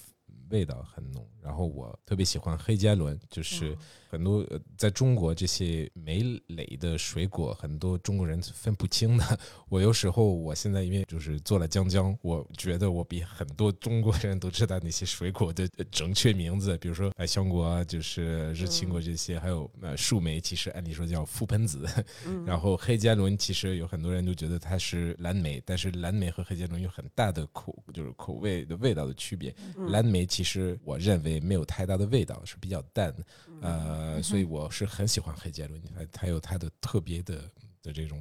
味道很浓，然后我特别喜欢黑加仑，就是很多呃在中国这些莓类的水果，很多中国人分不清的。我有时候我现在因为就是做了江江，我觉得我比很多中国人都知道那些水果的呃正确名字，比如说百香果啊，就是日清果这些，还有呃树莓，其实按理说叫覆盆子，嗯。然后黑加仑其实有很多人都觉得它是蓝莓，但是蓝莓和黑加仑有很大的口就是口味的味道的区别。嗯。蓝莓其实我认为没有太大的味道，是比较淡的，嗯。呃，所以我是很喜欢黑杰伦，它它有它的特别的的这种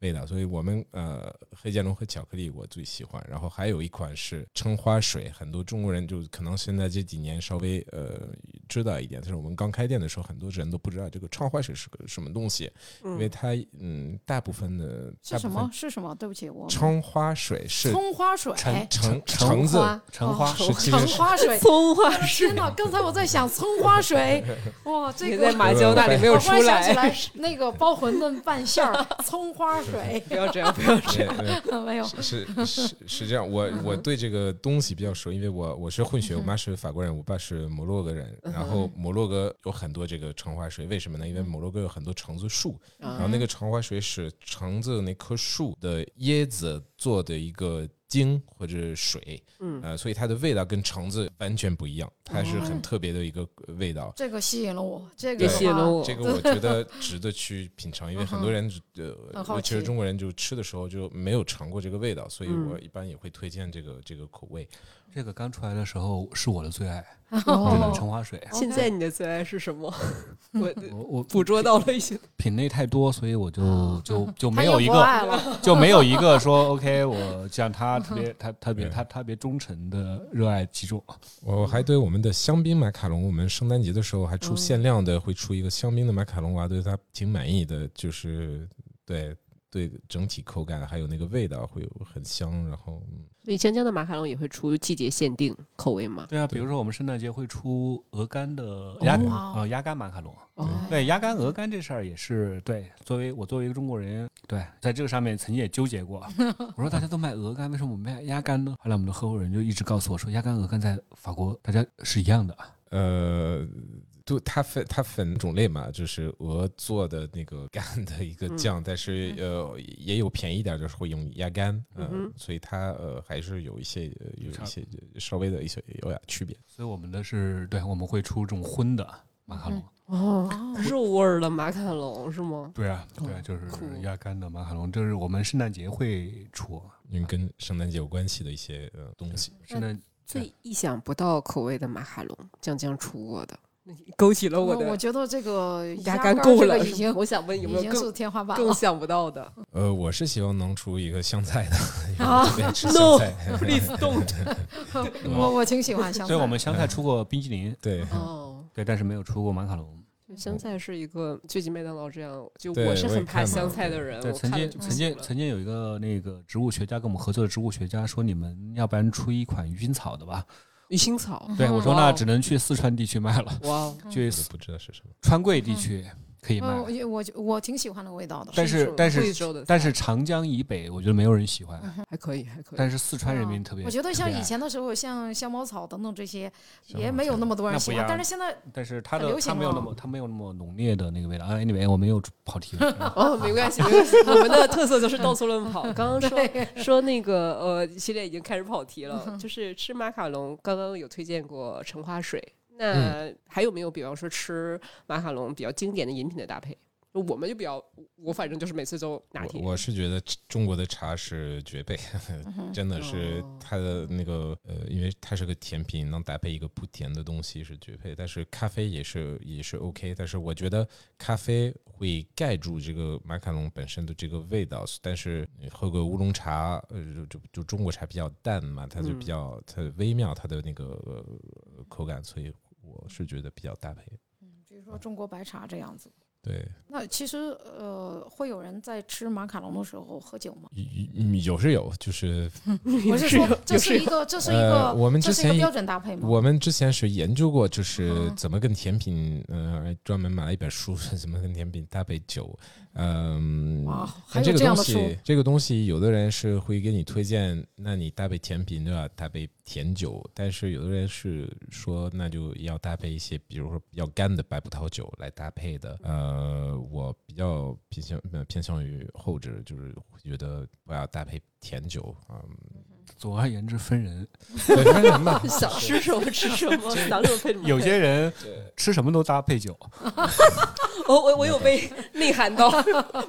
味道，所以我们呃黑加仑和巧克力我最喜欢，然后还有一款是橙花水，很多中国人就可能现在这几年稍微呃知道一点。就是我们刚开店的时候，很多人都不知道这个橙花水是个什么东西，因为它嗯，大部分的是什么？是什么？对不起，我橙花水是葱花水，橙橙橙子橙花是其橙实花水。葱花水天哪！刚才我在想葱花水，哇，这个你在麻椒那里没有出我忽然想起来，来那个包馄饨拌馅儿，葱花水 不要这样，不要这样。对对 没有。是是是这样，我我对这个东西比较熟，因为我我是混血，我妈是法国人，我爸是摩洛哥人。然后摩洛哥有很多这个橙花水，为什么呢？因为摩洛哥有很多橙子树，然后那个橙花水是橙子那棵树的椰子做的一个精或者水，嗯呃，所以它的味道跟橙子完全不一样，它是很特别的一个味道。这个吸引了我，这个也吸引了我这个我觉得值得去品尝，因为很多人呃尤其是中国人，就吃的时候就没有尝过这个味道，所以嗯我一般也会推荐这个这个口味。这个刚出来的时候是我的最爱，真的哦橙花水。现在你的最爱是什么？我我我 捕捉到了一些。品类太多，所以我就就就没有一个，就没有一个说 OK，我像他特别他特别他特别忠诚的热爱其中。我还对我们的香槟马卡龙，我们圣诞节的时候还出嗯限量的，会出一个香槟的马卡龙，我还对它挺满意的，就是对对整体口感还有那个味道会有很香，然后嗯所以江江的马卡龙也会出季节限定口味吗？对啊，比如说我们圣诞节会出鹅肝的鸭肝哦呃鸭肝马卡龙。哦，对鸭肝鹅肝这事儿也是对，作为我作为一个中国人，对，在这个上面曾经也纠结过。我说大家都卖鹅肝，为什么我们卖鸭肝呢？后来我们的合伙人就一直告诉我说，鸭肝鹅肝在法国大家是一样的。呃，就它分它分种类嘛，就是鹅做的那个干的一个嗯酱，但是呃也有便宜一点，就是会用鸭肝，呃嗯所以它呃还是有一些呃有一些稍微的一些有点区别。所以我们的是对，我们会出这种荤的马卡龙。哦，肉味儿的马卡龙是吗？对啊，对啊，就是酷鸭肝的马卡龙，这是我们圣诞节会出。因为跟圣诞节有关系的一些呃东西，圣诞最意想不到口味的马卡龙，酱酱出过的，勾起了我的我觉得这个鸭肝肝够了。已经我想问有没有更天花板。更想不到的 呃，我是希望能出一个香菜的，啊？No，菜。please don't。我我挺喜欢香菜。所以，我们香菜出过冰激凌，对，哦，对，但是没有出过马卡龙。香菜是一个最近麦当劳这样，就我是很怕香菜的人，对，我曾经曾经曾经有一个那个植物学家跟我们合作的植物学家说，你们要不然出一款鱼腥草的吧？鱼腥草，对我说，那只能去四川地区卖了，哇哦，去不知道是什么。川贵地区可以卖。呃，我我我挺喜欢那个味道的。但是但是但是长江以北，我觉得没有人喜欢，还可以，还可以。但是四川人民特别。我觉得像以前的时候，像香茅草等等这些，也没有那么多人喜欢。但是现在 但是它的它没有那么它没有那么浓烈的那个味道。啊，anyway，我没有跑题了。嗯哦，没关系，没关系。我们的特色就是到处乱跑。刚刚说说那个呃，系列已经开始跑题了，就是吃马卡龙。刚刚有推荐过橙花水，那还有没有比方说吃马卡龙比较经典的饮品的搭配？我们就比较，我反正就是每次都拿铁。我我是觉得中国的茶是绝配，真的是哦它的那个呃，因为它是个甜品，能搭配一个不甜的东西是绝配。但是咖啡也是也是 OK，但是我觉得咖啡会盖住这个马卡龙本身的这个味道。但是你喝个乌龙茶，呃，就就就中国茶比较淡嘛，它就比较它微妙它的那个、呃口感，所以我是觉得比较搭配。嗯比如说中国白茶这样子。对，那其实呃，会有人在吃马卡龙的时候喝酒吗？有有是有，就是 我是说，这是一个，这是一个，呃我们之前这是一个标准搭配吗？我们之前是研究过，就是嗯怎么跟甜品，呃，专门买了一本书，是 怎么跟甜品搭配酒。嗯哇，还但这个东有这样的书西，这个东西，有的人是会给你推荐，那你搭配甜品对吧搭配甜酒，但是有的人是说，那就要搭配一些，比如说比较干的白葡萄酒来搭配的。呃，我比较偏向呃偏向于后者，就是觉得不要搭配甜酒啊。总而言之，分人。对，反正嘛，想吃什么吃什么，想什么配什么。有些人吃什么都搭配酒，我我我有被内涵到，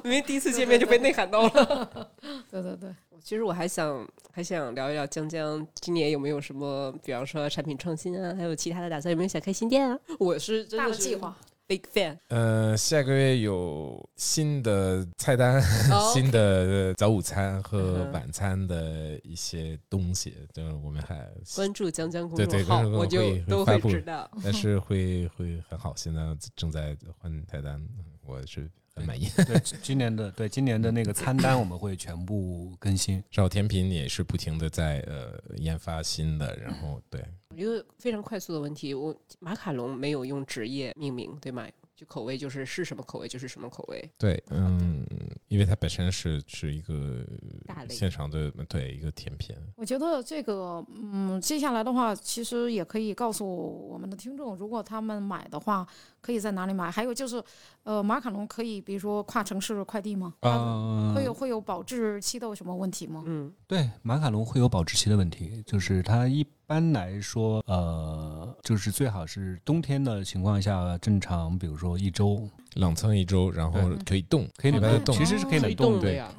因为第一次见面就被内涵到了。对对对，其实我还想还想聊一聊江江今年有没有什么，比方说产品创新啊，还有其他的打算，有没有想开新店啊？我是真的是大的计划。Big fan。呃，下个月有新的菜单、哦 新的早午餐嗯和晚餐的一些东西，就是我们还，关注江江公对对众号，我就都发布会知道。但是会会很好。现在正在换菜单，我是很满意。对，今年的对今年的那个餐单我们会全部更新。然后甜品也是不停的在呃研发新的，然后对，一个非常快速的问题，我马卡龙没有用职业命名，对吗？就口味就是是什么口味就是什么口味。对，嗯，因为它本身是是一个大类现场的对一个甜品，我觉得这个，嗯，接下来的话，其实也可以告诉我们的听众，如果他们买的话，可以在哪里买？还有就是，呃，马卡龙可以，比如说跨城市快递吗？啊嗯，会有会有保质期的有什么问题吗？嗯，对，马卡龙会有保质期的问题，就是它一般来说，呃，就是最好是冬天的情况下，正常，比如说一周冷藏一周，然后可以冻，可以冷冻，其实是可以冷冻。对，哦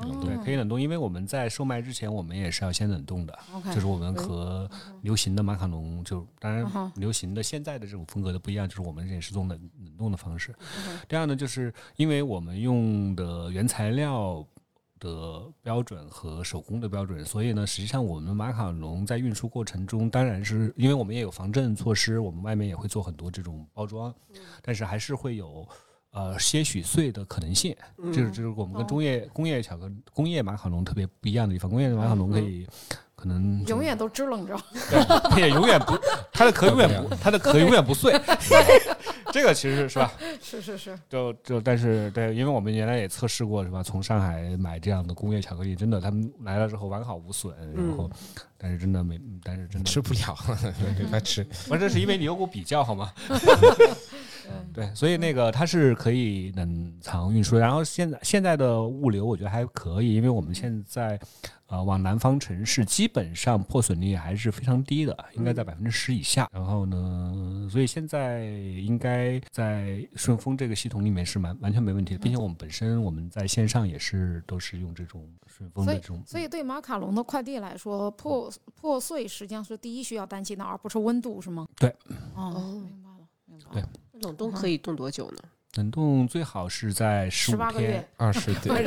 可以冷冻，因为我们在售卖之前，我们也是要先冷冻的，就是我们和流行的马卡龙，就当然流行的现在的这种风格的不一样，就是我们也是用冷冷冻的方式。嗯第二呢，就是因为我们用的原材料的标准和手工的标准，所以呢，实际上我们马卡龙在运输过程中，当然是因为我们也有防震措施，我们外面也会做很多这种包装，但是还是会有。呃，些许碎的可能性，嗯这是这是我们跟哦工业工业巧克工业马卡龙特别不一样的地方。工业马卡龙可以可能永远都支棱着。对，也永远不，它的壳永远不，它的壳永远不碎。这个其实是吧？是是是，就就但是对，因为我们原来也测试过是吧？从上海买这样的工业巧克力，真的他们来了之后完好无损，然后但是真的没，但是真的吃不了，没法吃。不是，这是因为你有股比较好吗？对，所以那个它是可以冷藏运输，然后现在现在的物流我觉得还可以，因为我们现在呃往南方城市基本上破损率还是非常低的，应该在百分之十以下。然后呢，所以现在应该在顺丰这个系统里面是完完全没问题的，并且我们本身我们在线上也是都是用这种顺丰的这种，所以对马卡龙的快递来说，破破碎实际上是第一需要担心的，而不是温度，是吗？对。哦，哦明白了，明白了。对冷冻可以冻多久呢？冷冻最好是在十五18个月天，二十天，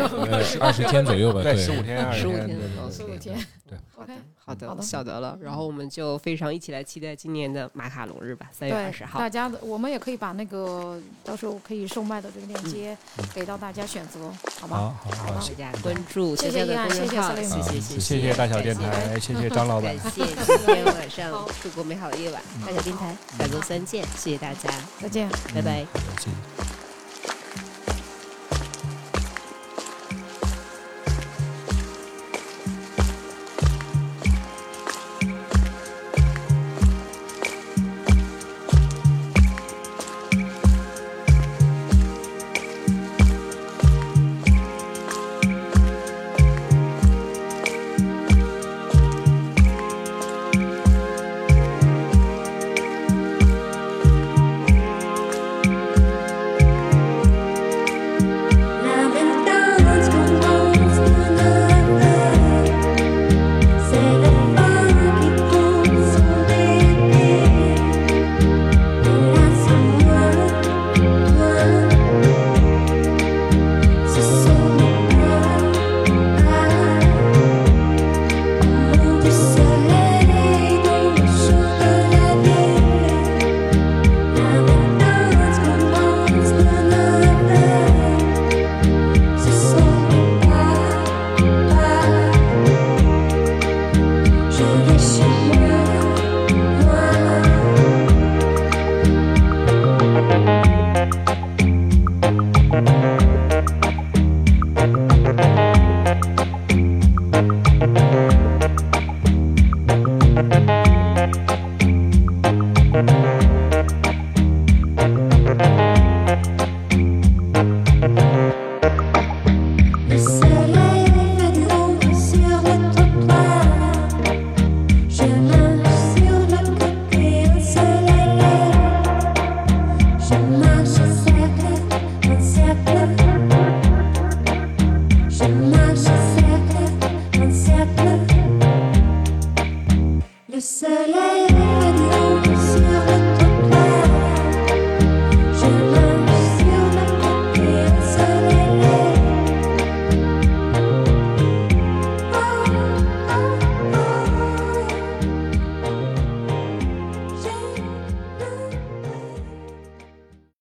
二十天左右吧，对，十五天、二十15天，十五天。对 OK，，好的，好的晓得了。然后我们就非常一起来期待今年的马卡龙日吧，三月二十，号大。家的我们也可以把那个到时候可以售卖的这个链接嗯给到大家选择，好好吧？好好，大家关注谢谢谢谢公众号，Celine 谢谢谢谢谢大小电台，谢谢张老板感。谢今天晚上 度过美好的夜晚，大小电台下周三见，谢谢大家，再见。拜拜。谢谢。